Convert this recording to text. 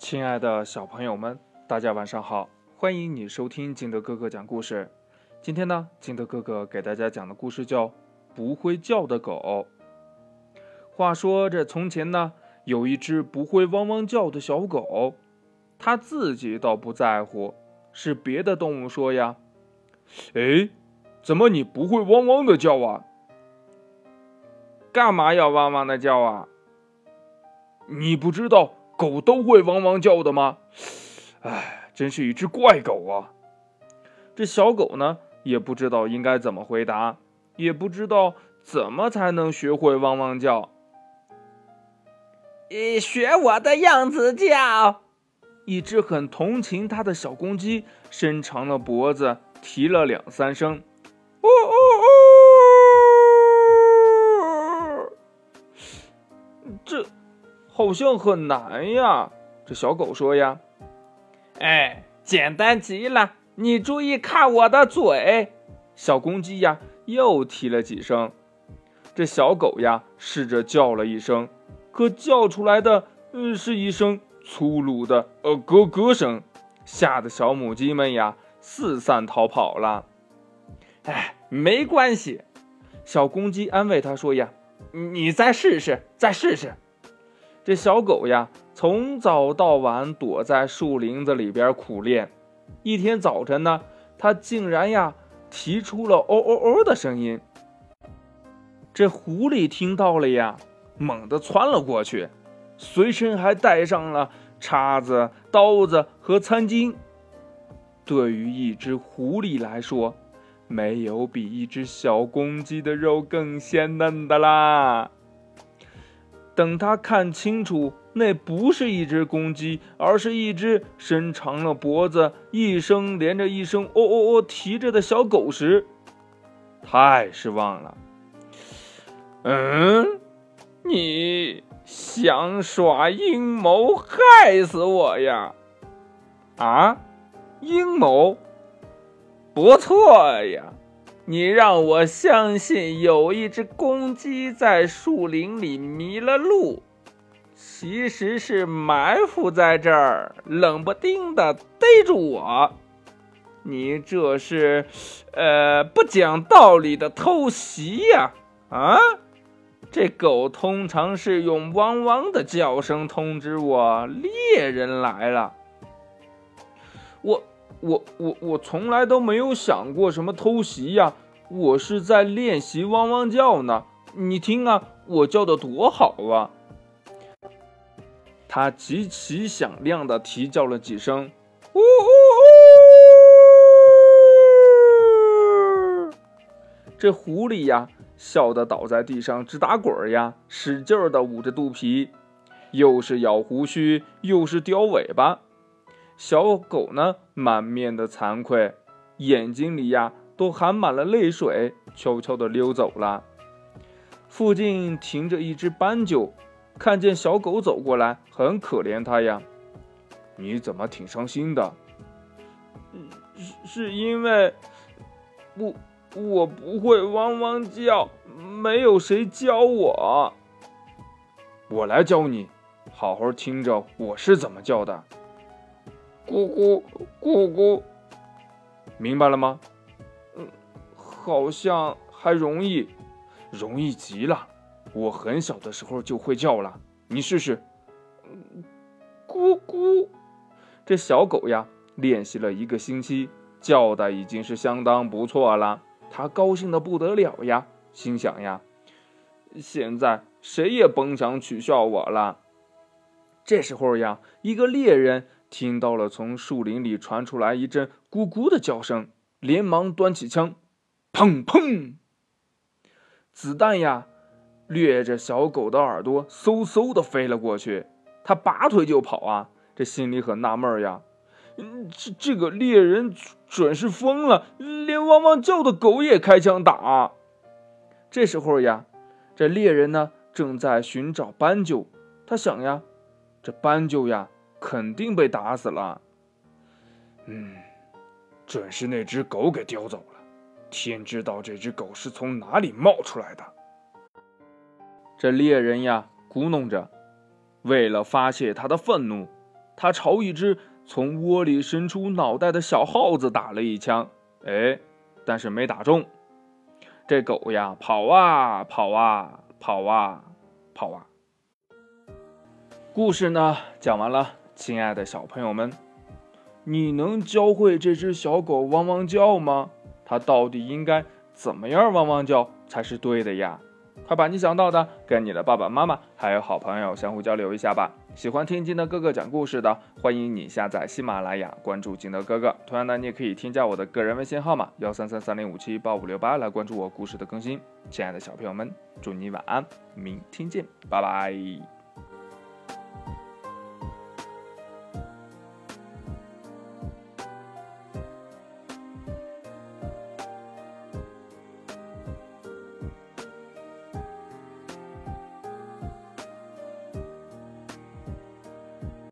亲爱的小朋友们，大家晚上好！欢迎你收听金德哥哥讲故事。今天呢，金德哥哥给大家讲的故事叫《不会叫的狗》。话说这从前呢，有一只不会汪汪叫的小狗，它自己倒不在乎，是别的动物说呀：“哎，怎么你不会汪汪的叫啊？干嘛要汪汪的叫啊？你不知道？”狗都会汪汪叫的吗？哎，真是一只怪狗啊！这小狗呢，也不知道应该怎么回答，也不知道怎么才能学会汪汪叫。你学我的样子叫。一只很同情它的小公鸡伸长了脖子，啼了两三声，好像很难呀，这小狗说呀：“哎，简单极了，你注意看我的嘴。”小公鸡呀又啼了几声，这小狗呀试着叫了一声，可叫出来的嗯是一声粗鲁的呃咯咯声，吓得小母鸡们呀四散逃跑了。哎，没关系，小公鸡安慰它说呀：“你再试试，再试试。”这小狗呀，从早到晚躲在树林子里边苦练。一天早晨呢，它竟然呀提出了“哦哦哦”的声音。这狐狸听到了呀，猛地窜了过去，随身还带上了叉子、刀子和餐巾。对于一只狐狸来说，没有比一只小公鸡的肉更鲜嫩的啦。等他看清楚，那不是一只公鸡，而是一只伸长了脖子、一声连着一声“哦哦哦”啼着的小狗时，太失望了。嗯，你想耍阴谋害死我呀？啊，阴谋？不错呀。你让我相信有一只公鸡在树林里迷了路，其实是埋伏在这儿，冷不丁的逮住我。你这是，呃，不讲道理的偷袭呀！啊，这狗通常是用汪汪的叫声通知我猎人来了。我。我我我从来都没有想过什么偷袭呀，我是在练习汪汪叫呢。你听啊，我叫的多好啊！它极其响亮的啼叫了几声，呜呜呜！这狐狸呀，笑得倒在地上直打滚儿呀，使劲儿的捂着肚皮，又是咬胡须，又是叼尾巴。小狗呢，满面的惭愧，眼睛里呀都含满了泪水，悄悄地溜走了。附近停着一只斑鸠，看见小狗走过来，很可怜它呀。你怎么挺伤心的？是是因为，我我不会汪汪叫，没有谁教我。我来教你，好好听着，我是怎么叫的。咕咕咕咕，明白了吗？嗯，好像还容易，容易极了。我很小的时候就会叫了，你试试。咕咕，这小狗呀，练习了一个星期，叫的已经是相当不错了。它高兴的不得了呀，心想呀，现在谁也甭想取笑我了。这时候呀，一个猎人。听到了从树林里传出来一阵咕咕的叫声，连忙端起枪，砰砰，子弹呀，掠着小狗的耳朵，嗖嗖的飞了过去。他拔腿就跑啊，这心里很纳闷呀，这这个猎人准是疯了，连汪汪叫的狗也开枪打。这时候呀，这猎人呢正在寻找斑鸠，他想呀，这斑鸠呀。肯定被打死了。嗯，准是那只狗给叼走了。天知道这只狗是从哪里冒出来的。这猎人呀，咕哝着，为了发泄他的愤怒，他朝一只从窝里伸出脑袋的小耗子打了一枪，哎，但是没打中。这狗呀，跑啊跑啊跑啊跑啊。故事呢讲完了，亲爱的小朋友们，你能教会这只小狗汪汪叫吗？它到底应该怎么样汪汪叫才是对的呀？快把你想到的跟你的爸爸妈妈还有好朋友相互交流一下吧。喜欢听金德哥哥讲故事的，欢迎你下载喜马拉雅，关注金德哥哥。同样呢，你也可以添加我的个人微信号码幺三三三零五七八五六八来关注我故事的更新。亲爱的小朋友们，祝你晚安，明天见，拜拜。